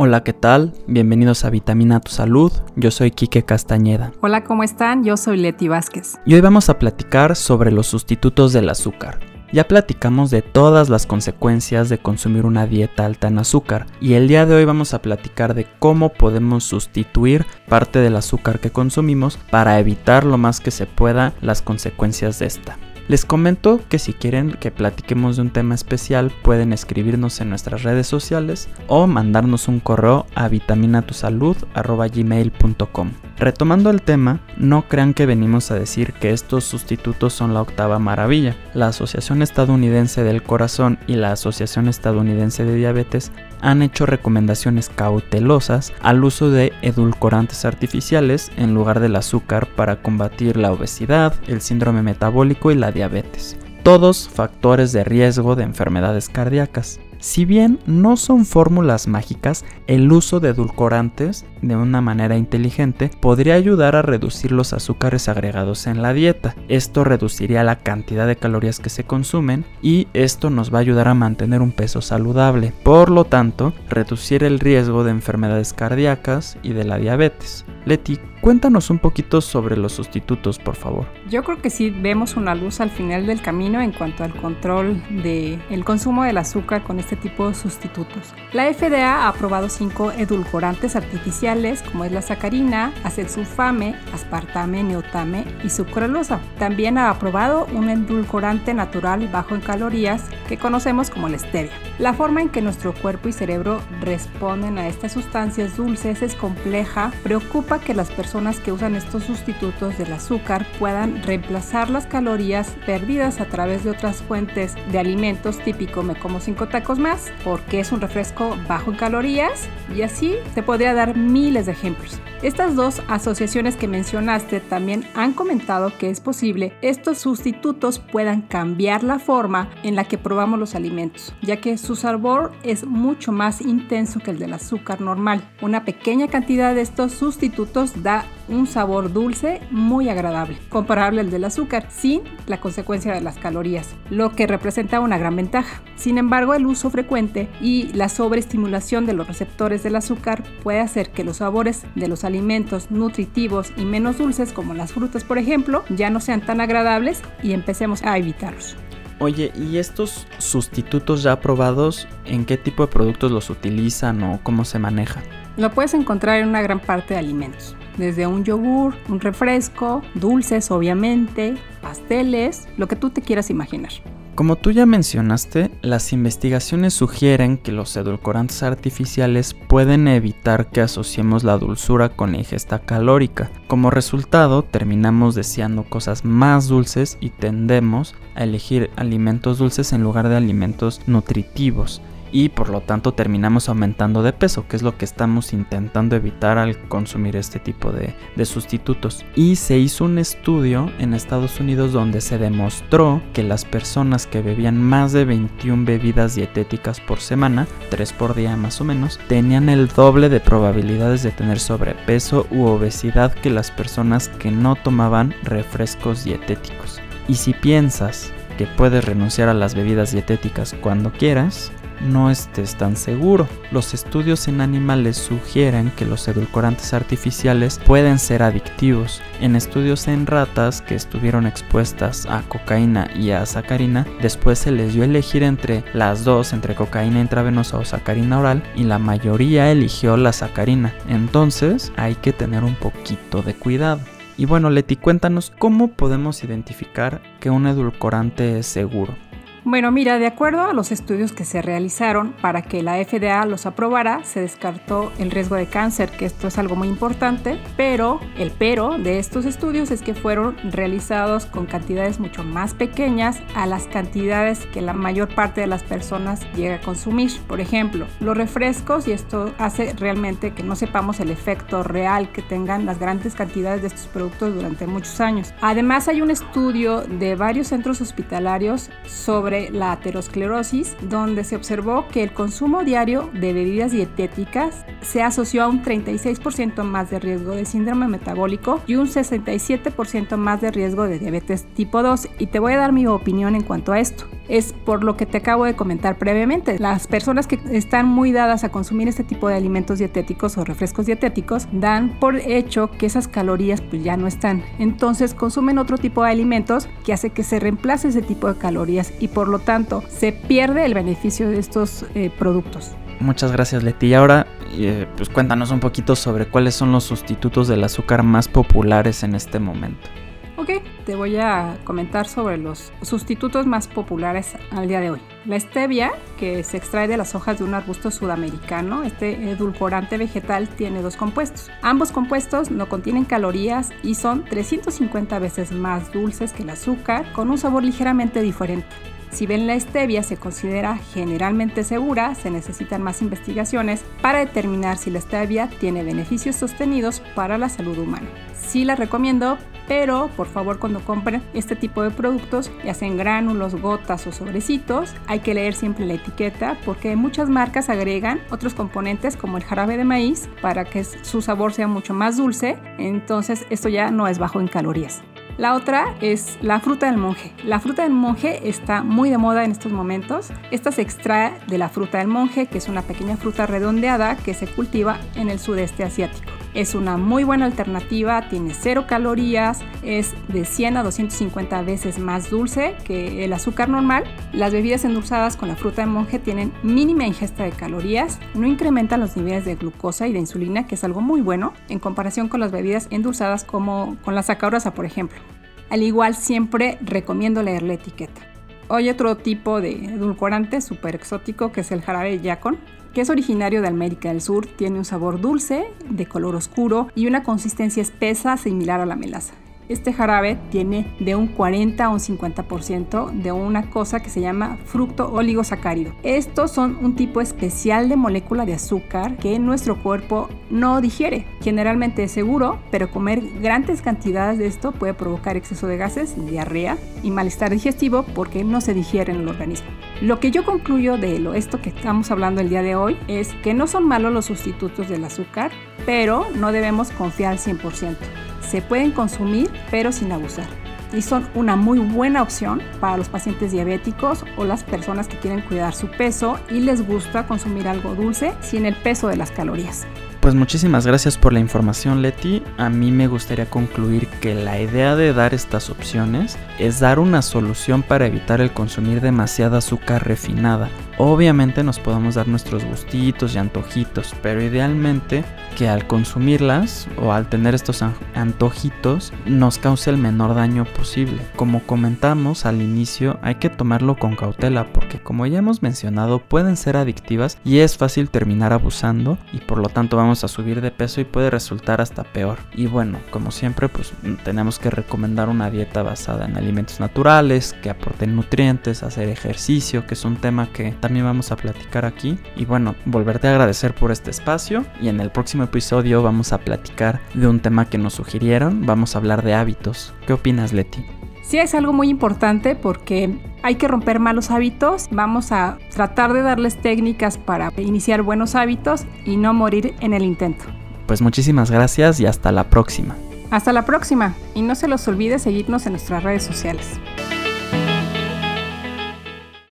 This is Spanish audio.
Hola, ¿qué tal? Bienvenidos a Vitamina Tu Salud. Yo soy Quique Castañeda. Hola, ¿cómo están? Yo soy Leti Vázquez. Y hoy vamos a platicar sobre los sustitutos del azúcar. Ya platicamos de todas las consecuencias de consumir una dieta alta en azúcar y el día de hoy vamos a platicar de cómo podemos sustituir parte del azúcar que consumimos para evitar lo más que se pueda las consecuencias de esta. Les comento que si quieren que platiquemos de un tema especial pueden escribirnos en nuestras redes sociales o mandarnos un correo a vitaminatusalud.gmail.com. Retomando el tema, no crean que venimos a decir que estos sustitutos son la octava maravilla. La Asociación Estadounidense del Corazón y la Asociación Estadounidense de Diabetes han hecho recomendaciones cautelosas al uso de edulcorantes artificiales en lugar del azúcar para combatir la obesidad, el síndrome metabólico y la diabetes. Todos factores de riesgo de enfermedades cardíacas. Si bien no son fórmulas mágicas, el uso de edulcorantes de una manera inteligente podría ayudar a reducir los azúcares agregados en la dieta. Esto reduciría la cantidad de calorías que se consumen y esto nos va a ayudar a mantener un peso saludable. Por lo tanto, reducir el riesgo de enfermedades cardíacas y de la diabetes. Leti, cuéntanos un poquito sobre los sustitutos, por favor. Yo creo que sí vemos una luz al final del camino en cuanto al control del el consumo del azúcar con este tipo de sustitutos. La FDA ha aprobado cinco edulcorantes artificiales como es la sacarina, acesulfame, aspartame, neotame y sucralosa. También ha aprobado un edulcorante natural bajo en calorías que conocemos como la stevia. La forma en que nuestro cuerpo y cerebro responden a estas sustancias dulces es compleja, preocupa que las personas que usan estos sustitutos del azúcar puedan reemplazar las calorías perdidas a través de otras fuentes de alimentos típico me como cinco tacos más porque es un refresco bajo en calorías y así te podría dar miles de ejemplos. Estas dos asociaciones que mencionaste también han comentado que es posible estos sustitutos puedan cambiar la forma en la que probamos los alimentos, ya que su sabor es mucho más intenso que el del azúcar normal. Una pequeña cantidad de estos sustitutos da un sabor dulce muy agradable, comparable al del azúcar, sin la consecuencia de las calorías, lo que representa una gran ventaja. Sin embargo, el uso frecuente y la sobreestimulación de los receptores del azúcar puede hacer que los sabores de los alimentos nutritivos y menos dulces, como las frutas por ejemplo, ya no sean tan agradables y empecemos a evitarlos. Oye, ¿y estos sustitutos ya probados, en qué tipo de productos los utilizan o cómo se maneja? Lo puedes encontrar en una gran parte de alimentos, desde un yogur, un refresco, dulces obviamente, pasteles, lo que tú te quieras imaginar. Como tú ya mencionaste, las investigaciones sugieren que los edulcorantes artificiales pueden evitar que asociemos la dulzura con la ingesta calórica. Como resultado, terminamos deseando cosas más dulces y tendemos a elegir alimentos dulces en lugar de alimentos nutritivos y por lo tanto terminamos aumentando de peso, que es lo que estamos intentando evitar al consumir este tipo de, sustitutos. Y se hizo un estudio en Estados Unidos donde se demostró que las personas que bebían más de 21 bebidas dietéticas por semana, 3 por día más o menos, tenían el doble de probabilidades de tener sobrepeso u obesidad que las personas que no tomaban refrescos dietéticos. Y si piensas que puedes renunciar a las bebidas dietéticas cuando quieras, no estés tan seguro. Los estudios en animales sugieren que los edulcorantes artificiales pueden ser adictivos. En estudios en ratas que estuvieron expuestas a cocaína y a sacarina, después se les dio a elegir entre las dos, entre cocaína intravenosa o sacarina oral, y la mayoría eligió la sacarina. Entonces hay que tener un poquito de cuidado. Y bueno, Leti, cuéntanos cómo podemos identificar que un edulcorante es seguro. Bueno, mira, de acuerdo a los estudios que se realizaron para que la FDA los aprobara, se descartó el riesgo de cáncer, que esto es algo muy importante, pero el pero de estos estudios es que fueron realizados con cantidades mucho más pequeñas a las cantidades que la mayor parte de las personas llega a consumir. Por ejemplo, los refrescos, y esto hace realmente que no sepamos el efecto real que tengan las grandes cantidades de estos productos durante muchos años. Además, hay un estudio de varios centros hospitalarios sobre la aterosclerosis, donde se observó que el consumo diario de bebidas dietéticas se asoció a un 36% más de riesgo de síndrome metabólico y un 67% más de riesgo de diabetes tipo 2. Y te voy a dar mi opinión en cuanto a esto. Es por lo que te acabo de comentar previamente. Las personas que están muy dadas a consumir este tipo de alimentos dietéticos o refrescos dietéticos dan por hecho que esas calorías pues ya no están. Entonces consumen otro tipo de alimentos que hace que se reemplace ese tipo de calorías y por lo tanto se pierde el beneficio de estos eh, productos. Muchas gracias Leti. Y ahora eh, pues cuéntanos un poquito sobre cuáles son los sustitutos del azúcar más populares en este momento. Ok, te voy a comentar sobre los sustitutos más populares al día de hoy. La stevia, que se extrae de las hojas de un arbusto sudamericano, este edulcorante vegetal tiene dos compuestos. Ambos compuestos no contienen calorías y son 350 veces más dulces que el azúcar, con un sabor ligeramente diferente. Si bien la stevia se considera generalmente segura, se necesitan más investigaciones para determinar si la stevia tiene beneficios sostenidos para la salud humana. Sí la recomiendo, pero por favor cuando compren este tipo de productos, ya sean gránulos, gotas o sobrecitos, hay que leer siempre la etiqueta porque muchas marcas agregan otros componentes como el jarabe de maíz para que su sabor sea mucho más dulce, entonces esto ya no es bajo en calorías. La otra es la fruta del monje. La fruta del monje está muy de moda en estos momentos. Esta se extrae de la fruta del monje, que es una pequeña fruta redondeada que se cultiva en el sudeste asiático. Es una muy buena alternativa, tiene cero calorías, es de 100 a 250 veces más dulce que el azúcar normal. Las bebidas endulzadas con la fruta de monje tienen mínima ingesta de calorías, no incrementan los niveles de glucosa y de insulina, que es algo muy bueno en comparación con las bebidas endulzadas como con la sacarosa, por ejemplo. Al igual siempre recomiendo leer la etiqueta. Hay otro tipo de edulcorante súper exótico que es el jarabe yacon que es originario de América del Sur, tiene un sabor dulce, de color oscuro y una consistencia espesa similar a la melaza. Este jarabe tiene de un 40 a un 50% de una cosa que se llama fructo oligosacárido. Estos son un tipo especial de molécula de azúcar que nuestro cuerpo no digiere. Generalmente es seguro, pero comer grandes cantidades de esto puede provocar exceso de gases, diarrea y malestar digestivo porque no se digiere en el organismo. Lo que yo concluyo de lo, esto que estamos hablando el día de hoy es que no son malos los sustitutos del azúcar, pero no debemos confiar al 100% se pueden consumir pero sin abusar. Y son una muy buena opción para los pacientes diabéticos o las personas que quieren cuidar su peso y les gusta consumir algo dulce sin el peso de las calorías. Pues muchísimas gracias por la información Leti. A mí me gustaría concluir que la idea de dar estas opciones es dar una solución para evitar el consumir demasiada azúcar refinada. Obviamente nos podemos dar nuestros gustitos y antojitos, pero idealmente que al consumirlas o al tener estos antojitos nos cause el menor daño posible. Como comentamos al inicio, hay que tomarlo con cautela porque como ya hemos mencionado pueden ser adictivas y es fácil terminar abusando y por lo tanto vamos a subir de peso y puede resultar hasta peor. Y bueno, como siempre, pues tenemos que recomendar una dieta basada en alimentos naturales, que aporten nutrientes, hacer ejercicio, que es un tema que también vamos a platicar aquí. Y bueno, volverte a agradecer por este espacio y en el próximo episodio vamos a platicar de un tema que nos sugirieron, vamos a hablar de hábitos. ¿Qué opinas, Leti? Sí, es algo muy importante porque hay que romper malos hábitos. Vamos a tratar de darles técnicas para iniciar buenos hábitos y no morir en el intento. Pues muchísimas gracias y hasta la próxima. Hasta la próxima y no se los olvide seguirnos en nuestras redes sociales.